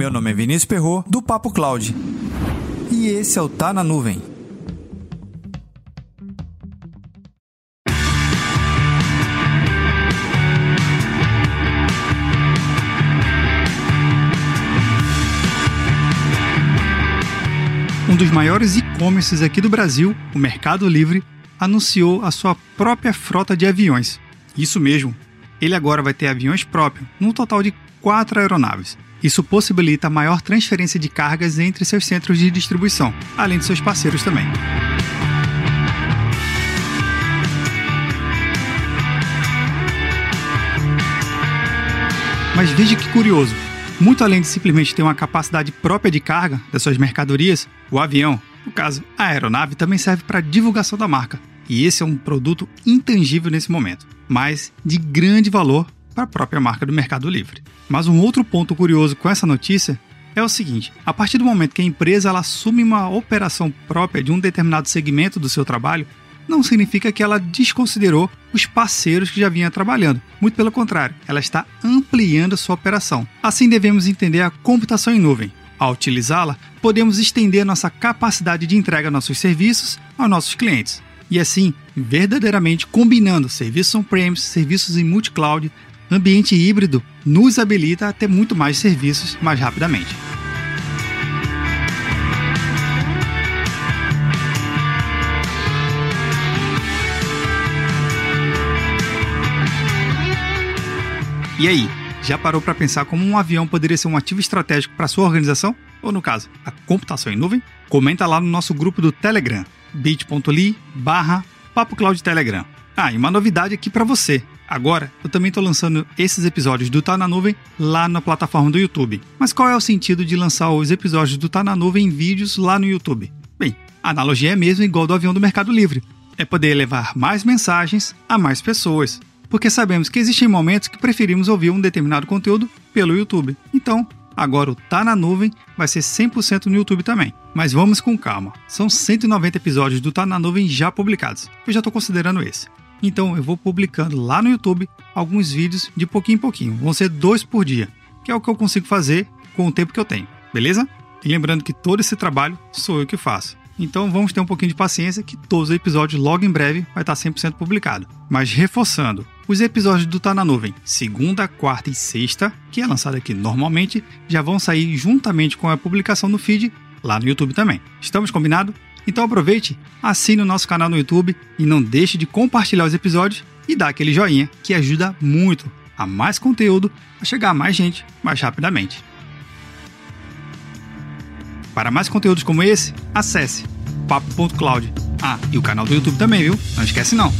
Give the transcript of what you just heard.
Meu nome é Vinícius Perro do Papo Cloud. E esse é o Tá na Nuvem. Um dos maiores e-commerces aqui do Brasil, o Mercado Livre, anunciou a sua própria frota de aviões. Isso mesmo, ele agora vai ter aviões próprios, num total de quatro aeronaves. Isso possibilita maior transferência de cargas entre seus centros de distribuição, além de seus parceiros também. Mas veja que curioso, muito além de simplesmente ter uma capacidade própria de carga das suas mercadorias, o avião, no caso a aeronave, também serve para divulgação da marca. E esse é um produto intangível nesse momento, mas de grande valor a própria marca do Mercado Livre. Mas um outro ponto curioso com essa notícia é o seguinte: a partir do momento que a empresa ela assume uma operação própria de um determinado segmento do seu trabalho, não significa que ela desconsiderou os parceiros que já vinha trabalhando. Muito pelo contrário, ela está ampliando sua operação. Assim devemos entender a computação em nuvem. Ao utilizá-la, podemos estender nossa capacidade de entrega a nossos serviços aos nossos clientes. E assim, verdadeiramente combinando serviços on-premise, serviços em multi-cloud, ambiente híbrido, nos habilita a ter muito mais serviços mais rapidamente. E aí, já parou para pensar como um avião poderia ser um ativo estratégico para sua organização? Ou no caso, a computação em nuvem? Comenta lá no nosso grupo do Telegram, bit.ly barra Telegram. Ah, e uma novidade aqui para você. Agora, eu também estou lançando esses episódios do Tá na Nuvem lá na plataforma do YouTube. Mas qual é o sentido de lançar os episódios do Tá na Nuvem em vídeos lá no YouTube? Bem, a analogia é mesmo igual do avião do Mercado Livre. É poder levar mais mensagens a mais pessoas porque sabemos que existem momentos que preferimos ouvir um determinado conteúdo pelo YouTube. Então, agora o Tá na Nuvem vai ser 100% no YouTube também. Mas vamos com calma. São 190 episódios do Tá na Nuvem já publicados. Eu já estou considerando esse. Então eu vou publicando lá no YouTube alguns vídeos de pouquinho em pouquinho. Vão ser dois por dia, que é o que eu consigo fazer com o tempo que eu tenho. Beleza? E lembrando que todo esse trabalho sou eu que faço. Então vamos ter um pouquinho de paciência que todos os episódios logo em breve vai estar 100% publicado. Mas reforçando, os episódios do Tá na Nuvem, segunda, quarta e sexta, que é lançado aqui normalmente, já vão sair juntamente com a publicação no feed lá no YouTube também. Estamos combinados? Então aproveite, assine o nosso canal no YouTube e não deixe de compartilhar os episódios e dar aquele joinha que ajuda muito a mais conteúdo a chegar a mais gente mais rapidamente. Para mais conteúdos como esse, acesse papo.cloud. Ah, e o canal do YouTube também, viu? Não esquece não.